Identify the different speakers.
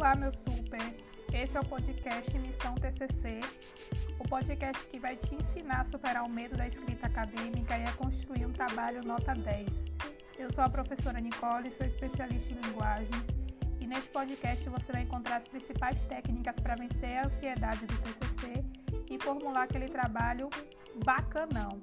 Speaker 1: Olá, meu super! Esse é o podcast Missão TCC, o podcast que vai te ensinar a superar o medo da escrita acadêmica e a construir um trabalho nota 10. Eu sou a professora Nicole, sou especialista em linguagens e nesse podcast você vai encontrar as principais técnicas para vencer a ansiedade do TCC e formular aquele trabalho bacanão.